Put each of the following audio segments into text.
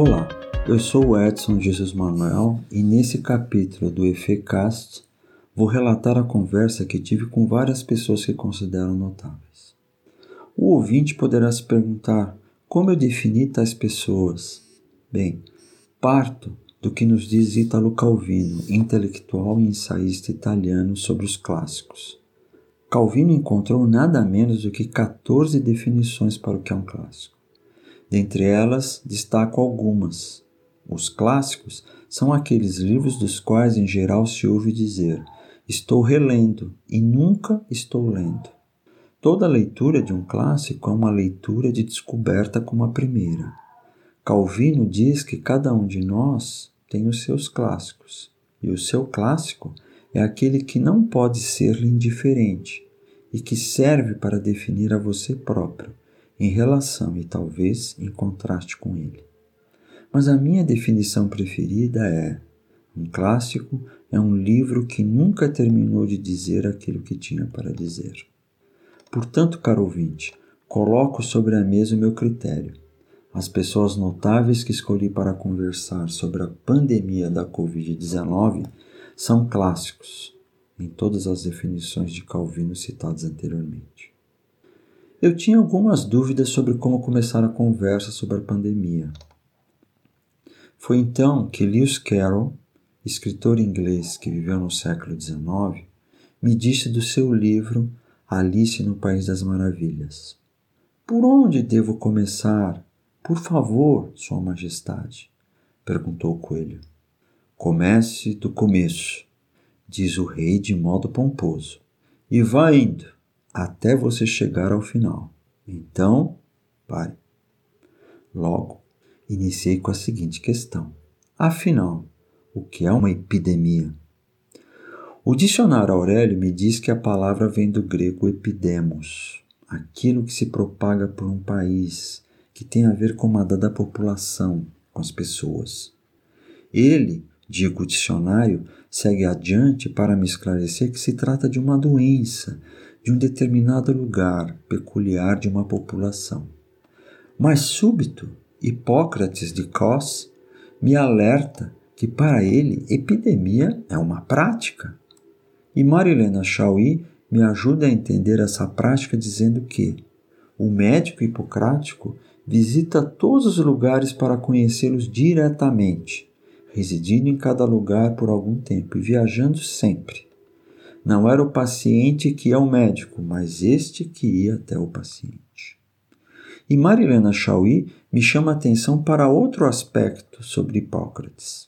Olá, eu sou o Edson Jesus Manuel e nesse capítulo do EFECAST vou relatar a conversa que tive com várias pessoas que considero notáveis. O ouvinte poderá se perguntar como eu defini tais pessoas. Bem, parto do que nos diz Italo Calvino, intelectual e ensaísta italiano sobre os clássicos. Calvino encontrou nada menos do que 14 definições para o que é um clássico. Dentre elas, destaco algumas. Os clássicos são aqueles livros dos quais em geral se ouve dizer: estou relendo e nunca estou lendo. Toda leitura de um clássico é uma leitura de descoberta como a primeira. Calvino diz que cada um de nós tem os seus clássicos, e o seu clássico é aquele que não pode ser-lhe indiferente e que serve para definir a você próprio, em relação e talvez em contraste com ele. Mas a minha definição preferida é: um clássico é um livro que nunca terminou de dizer aquilo que tinha para dizer. Portanto, caro ouvinte, coloco sobre a mesa o meu critério as pessoas notáveis que escolhi para conversar sobre a pandemia da Covid-19 são clássicos em todas as definições de Calvino citadas anteriormente. Eu tinha algumas dúvidas sobre como começar a conversa sobre a pandemia. Foi então que Lewis Carroll, escritor inglês que viveu no século XIX, me disse do seu livro Alice no País das Maravilhas. Por onde devo começar por favor, Sua Majestade, perguntou o coelho. Comece do começo, diz o rei de modo pomposo, e vá indo até você chegar ao final. Então, pare. Logo, iniciei com a seguinte questão: Afinal, o que é uma epidemia? O dicionário Aurélio me diz que a palavra vem do grego epidemos, aquilo que se propaga por um país, que tem a ver com uma dada população, com as pessoas. Ele, digo o dicionário, segue adiante para me esclarecer que se trata de uma doença de um determinado lugar peculiar de uma população. Mas súbito, Hipócrates de Cos me alerta que para ele epidemia é uma prática. E Marilena Chauí me ajuda a entender essa prática dizendo que o médico hipocrático visita todos os lugares para conhecê-los diretamente, residindo em cada lugar por algum tempo e viajando sempre. Não era o paciente que é o médico, mas este que ia até o paciente. E Marilena Chauí me chama a atenção para outro aspecto sobre Hipócrates.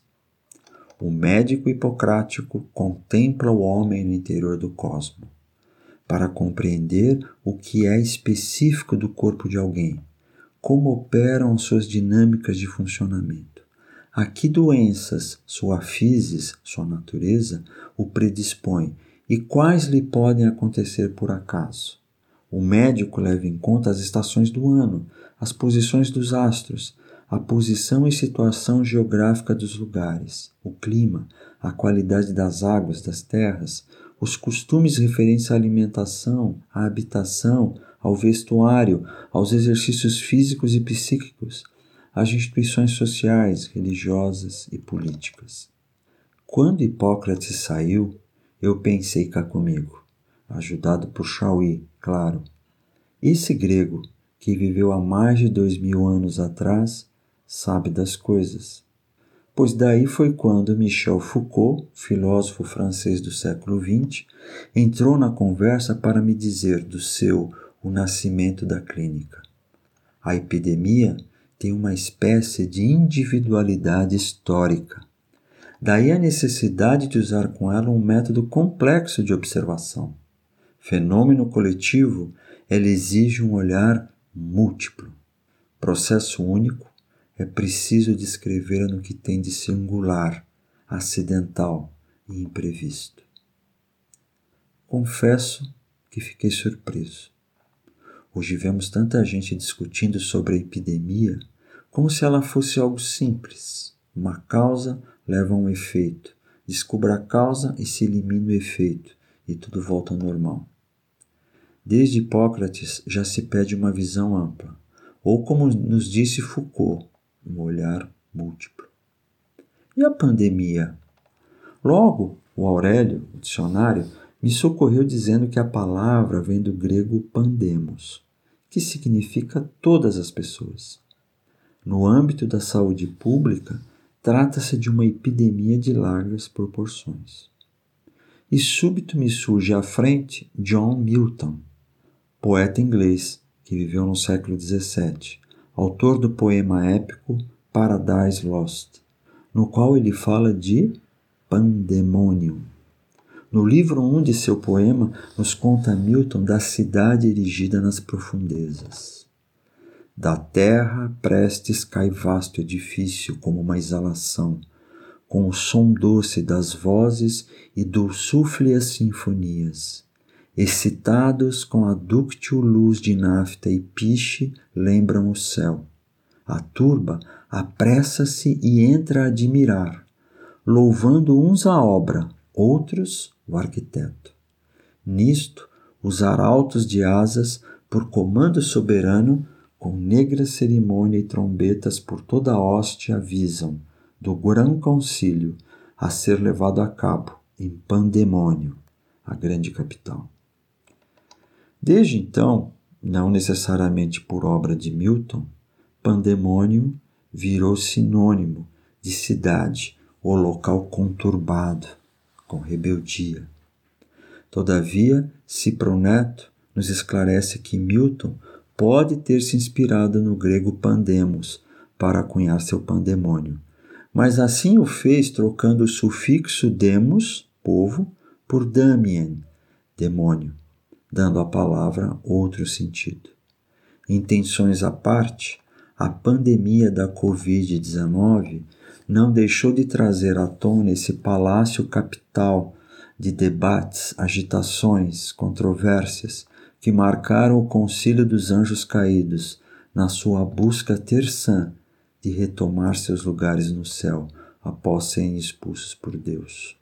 O médico hipocrático contempla o homem no interior do cosmo, para compreender o que é específico do corpo de alguém como operam suas dinâmicas de funcionamento. A que doenças sua physis, sua natureza, o predispõe e quais lhe podem acontecer por acaso. O médico leva em conta as estações do ano, as posições dos astros, a posição e situação geográfica dos lugares, o clima, a qualidade das águas, das terras, os costumes referentes à alimentação, à habitação, ao vestuário, aos exercícios físicos e psíquicos, às instituições sociais, religiosas e políticas. Quando Hipócrates saiu, eu pensei cá comigo, ajudado por Chauí, claro. Esse grego, que viveu há mais de dois mil anos atrás, sabe das coisas. Pois daí foi quando Michel Foucault, filósofo francês do século XX, entrou na conversa para me dizer do seu o nascimento da clínica. A epidemia tem uma espécie de individualidade histórica. Daí a necessidade de usar com ela um método complexo de observação. Fenômeno coletivo, ela exige um olhar múltiplo. Processo único, é preciso descrevê-la no que tem de singular, acidental e imprevisto. Confesso que fiquei surpreso. Hoje vemos tanta gente discutindo sobre a epidemia como se ela fosse algo simples. Uma causa leva um efeito. Descubra a causa e se elimina o efeito, e tudo volta ao normal. Desde Hipócrates já se pede uma visão ampla, ou como nos disse Foucault, um olhar múltiplo. E a pandemia? Logo, o Aurélio, o dicionário, me socorreu dizendo que a palavra vem do grego pandemos, que significa todas as pessoas. No âmbito da saúde pública, trata-se de uma epidemia de largas proporções. E súbito me surge à frente John Milton, poeta inglês que viveu no século XVII, autor do poema épico Paradise Lost, no qual ele fala de pandemônio. No livro 1 um de seu poema, nos conta Milton da cidade erigida nas profundezas. Da terra prestes cai vasto edifício como uma exalação, com o som doce das vozes e dulçúflias sinfonias. Excitados com a dúctil luz de nafta e piche, lembram o céu. A turba apressa-se e entra a admirar, louvando uns a obra, outros o arquiteto. Nisto, os arautos de asas, por comando soberano, com negra cerimônia e trombetas por toda a hoste avisam do grão concílio a ser levado a cabo em Pandemônio, a grande capital. Desde então, não necessariamente por obra de Milton, Pandemônio virou sinônimo de cidade ou local conturbado, com rebeldia. Todavia, Cipro Neto nos esclarece que Milton pode ter se inspirado no grego pandemos para cunhar seu pandemônio, mas assim o fez trocando o sufixo demos, povo, por damien, demônio, dando à palavra outro sentido. Intenções à parte, a pandemia da Covid-19 não deixou de trazer à tona esse palácio capital de debates, agitações, controvérsias que marcaram o Concílio dos Anjos Caídos na sua busca terçã de retomar seus lugares no céu após serem expulsos por Deus.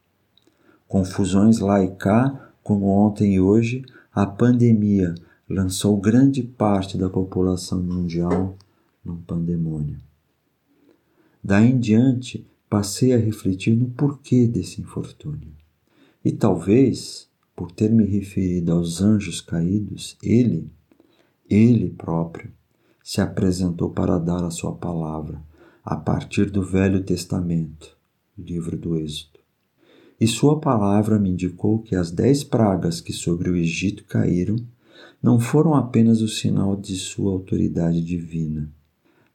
Confusões lá e cá, como ontem e hoje, a pandemia lançou grande parte da população mundial num pandemônio. Daí em diante, passei a refletir no porquê desse infortúnio. E talvez por ter me referido aos anjos caídos, ele, ele próprio, se apresentou para dar a sua palavra a partir do Velho Testamento, livro do Êxodo. E sua palavra me indicou que as dez pragas que sobre o Egito caíram não foram apenas o sinal de sua autoridade divina,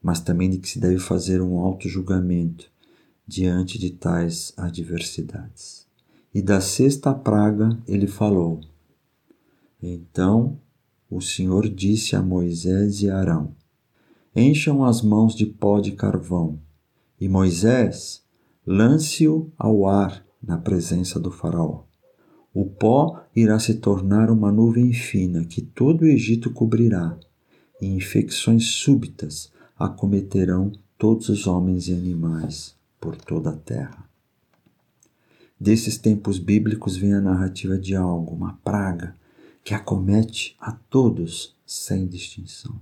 mas também de que se deve fazer um alto julgamento diante de tais adversidades. E da sexta praga ele falou. Então o Senhor disse a Moisés e Arão: Encham as mãos de pó de carvão, e Moisés lance-o ao ar na presença do Faraó. O pó irá se tornar uma nuvem fina que todo o Egito cobrirá, e infecções súbitas acometerão todos os homens e animais por toda a terra. Desses tempos bíblicos vem a narrativa de algo, uma praga, que acomete a todos sem distinção.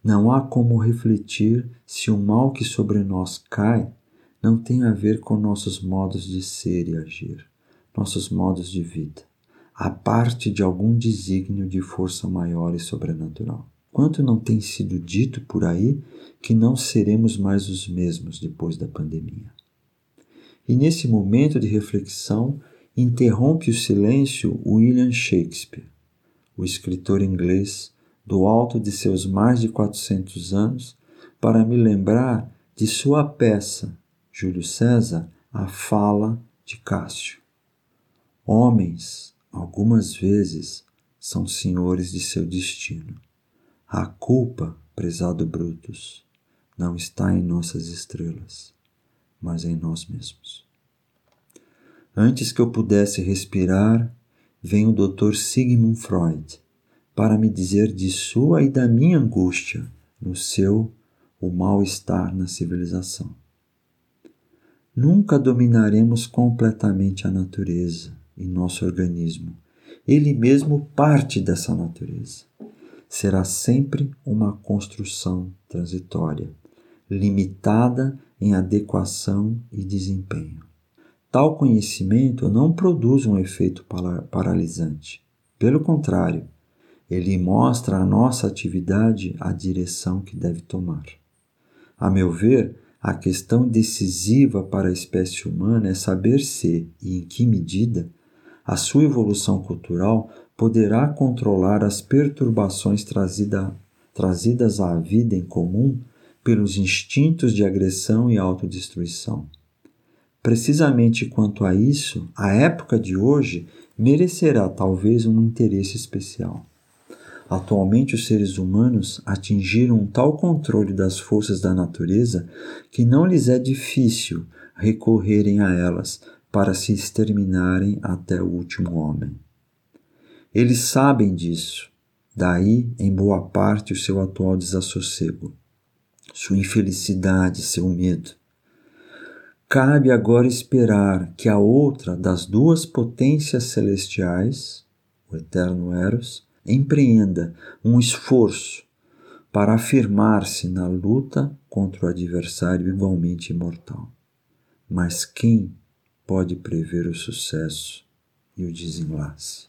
Não há como refletir se o mal que sobre nós cai não tem a ver com nossos modos de ser e agir, nossos modos de vida, a parte de algum desígnio de força maior e sobrenatural. Quanto não tem sido dito por aí que não seremos mais os mesmos depois da pandemia? E nesse momento de reflexão, interrompe o silêncio William Shakespeare, o escritor inglês, do alto de seus mais de 400 anos, para me lembrar de sua peça, Júlio César, A Fala de Cássio. Homens, algumas vezes, são senhores de seu destino. A culpa, prezado Brutus, não está em nossas estrelas mas em nós mesmos. Antes que eu pudesse respirar, vem o Dr. Sigmund Freud para me dizer de sua e da minha angústia no seu o mal-estar na civilização. Nunca dominaremos completamente a natureza e nosso organismo. Ele mesmo parte dessa natureza. Será sempre uma construção transitória, limitada em adequação e desempenho. Tal conhecimento não produz um efeito paralisante. Pelo contrário, ele mostra à nossa atividade a direção que deve tomar. A meu ver, a questão decisiva para a espécie humana é saber se e em que medida a sua evolução cultural poderá controlar as perturbações trazida, trazidas à vida em comum pelos instintos de agressão e autodestruição. Precisamente quanto a isso, a época de hoje merecerá talvez um interesse especial. Atualmente, os seres humanos atingiram um tal controle das forças da natureza que não lhes é difícil recorrerem a elas para se exterminarem até o último homem. Eles sabem disso, daí, em boa parte, o seu atual desassossego, sua infelicidade, seu medo. Cabe agora esperar que a outra das duas potências celestiais, o eterno Eros, empreenda um esforço para afirmar-se na luta contra o adversário igualmente imortal. Mas quem pode prever o sucesso e o desenlace?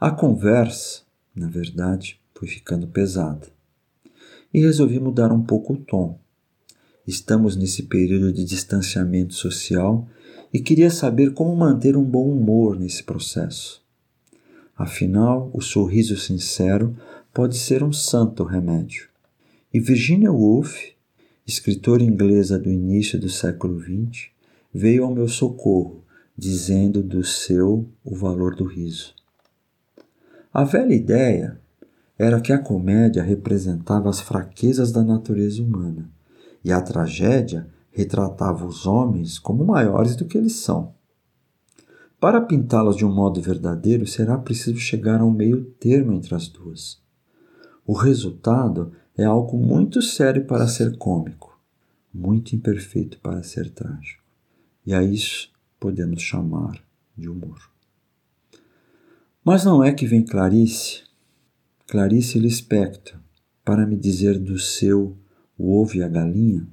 A conversa, na verdade, foi ficando pesada e resolvi mudar um pouco o tom. Estamos nesse período de distanciamento social e queria saber como manter um bom humor nesse processo. Afinal, o sorriso sincero pode ser um santo remédio. E Virginia Woolf, escritora inglesa do início do século XX, veio ao meu socorro, dizendo do seu o valor do riso. A velha ideia era que a comédia representava as fraquezas da natureza humana e a tragédia retratava os homens como maiores do que eles são. Para pintá-las de um modo verdadeiro, será preciso chegar a um meio termo entre as duas. O resultado é algo muito sério para ser cômico, muito imperfeito para ser trágico. E a isso podemos chamar de humor. Mas não é que vem Clarice, Clarice Lispector, para me dizer do seu O Ovo e a Galinha,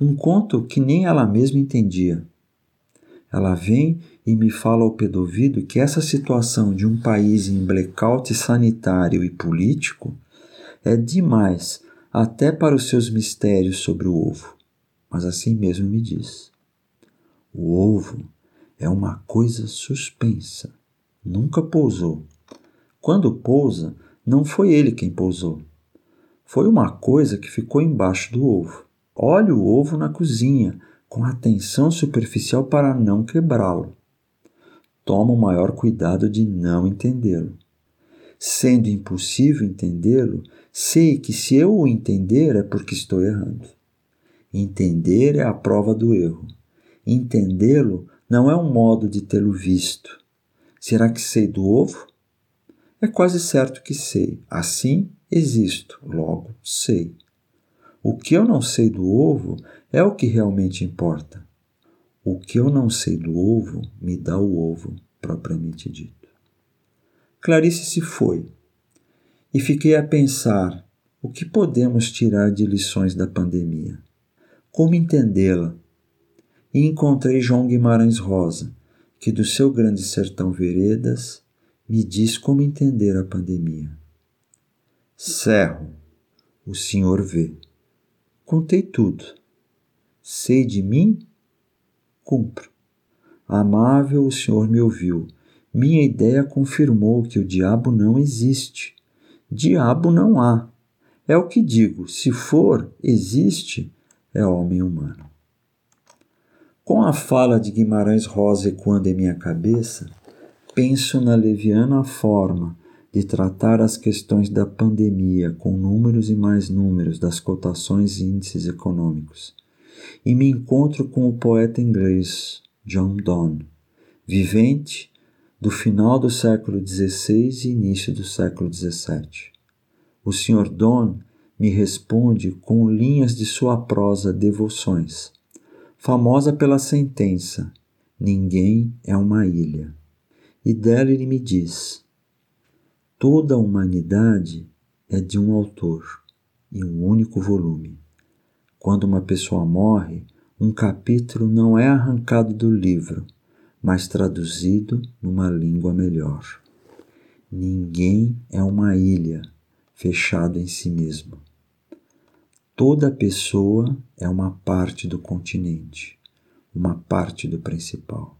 um conto que nem ela mesma entendia ela vem e me fala ao pé do ouvido que essa situação de um país em blackout sanitário e político é demais até para os seus mistérios sobre o ovo. Mas assim mesmo me diz. O ovo é uma coisa suspensa. Nunca pousou. Quando pousa, não foi ele quem pousou. Foi uma coisa que ficou embaixo do ovo. Olhe o ovo na cozinha, com atenção superficial para não quebrá-lo. Toma o maior cuidado de não entendê-lo. Sendo impossível entendê-lo, sei que se eu o entender é porque estou errando. Entender é a prova do erro. Entendê-lo não é um modo de tê-lo visto. Será que sei do ovo? É quase certo que sei. Assim, existo, logo sei. O que eu não sei do ovo é o que realmente importa. O que eu não sei do ovo me dá o ovo propriamente dito. Clarice se foi e fiquei a pensar o que podemos tirar de lições da pandemia, como entendê-la. E encontrei João Guimarães Rosa, que do seu grande sertão Veredas me diz como entender a pandemia. Cerro, o senhor vê. Contei tudo. Sei de mim? Cumpro. Amável, o Senhor me ouviu. Minha ideia confirmou que o diabo não existe. Diabo não há. É o que digo: se for, existe, é homem humano. Com a fala de Guimarães Rosa ecoando em minha cabeça, penso na leviana forma de tratar as questões da pandemia com números e mais números das cotações e índices econômicos. E me encontro com o poeta inglês John Donne, vivente do final do século XVI e início do século XVII. O Sr. Donne me responde com linhas de sua prosa Devoções, famosa pela sentença: Ninguém é uma ilha. E dela ele me diz: Toda a humanidade é de um autor e um único volume. Quando uma pessoa morre, um capítulo não é arrancado do livro, mas traduzido numa língua melhor. Ninguém é uma ilha fechada em si mesmo. Toda pessoa é uma parte do continente, uma parte do principal.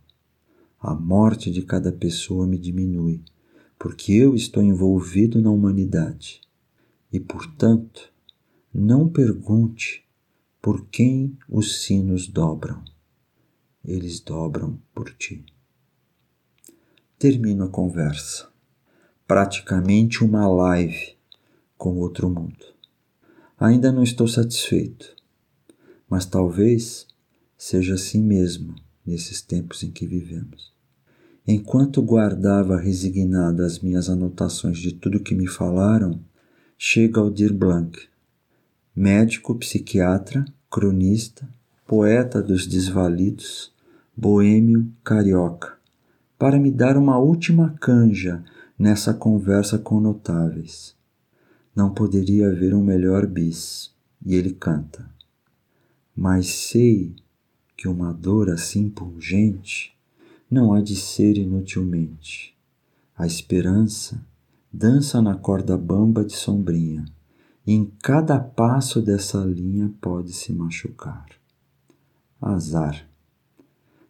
A morte de cada pessoa me diminui, porque eu estou envolvido na humanidade. E, portanto, não pergunte por quem os sinos dobram. Eles dobram por ti. Termino a conversa. Praticamente uma live com outro mundo. Ainda não estou satisfeito, mas talvez seja assim mesmo nesses tempos em que vivemos. Enquanto guardava resignado as minhas anotações de tudo que me falaram, chega Aldir Blanc, médico, psiquiatra, cronista, poeta dos desvalidos, boêmio carioca, para me dar uma última canja nessa conversa com notáveis. Não poderia haver um melhor bis, e ele canta. Mas sei que uma dor assim pungente não há de ser inutilmente. A esperança dança na corda bamba de sombrinha, e em cada passo dessa linha pode se machucar. Azar.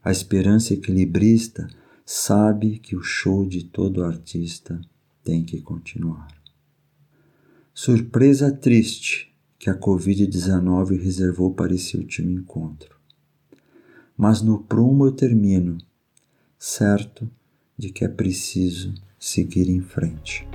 A esperança equilibrista sabe que o show de todo artista tem que continuar. Surpresa triste que a Covid-19 reservou para esse último encontro. Mas no prumo eu termino, certo de que é preciso seguir em frente.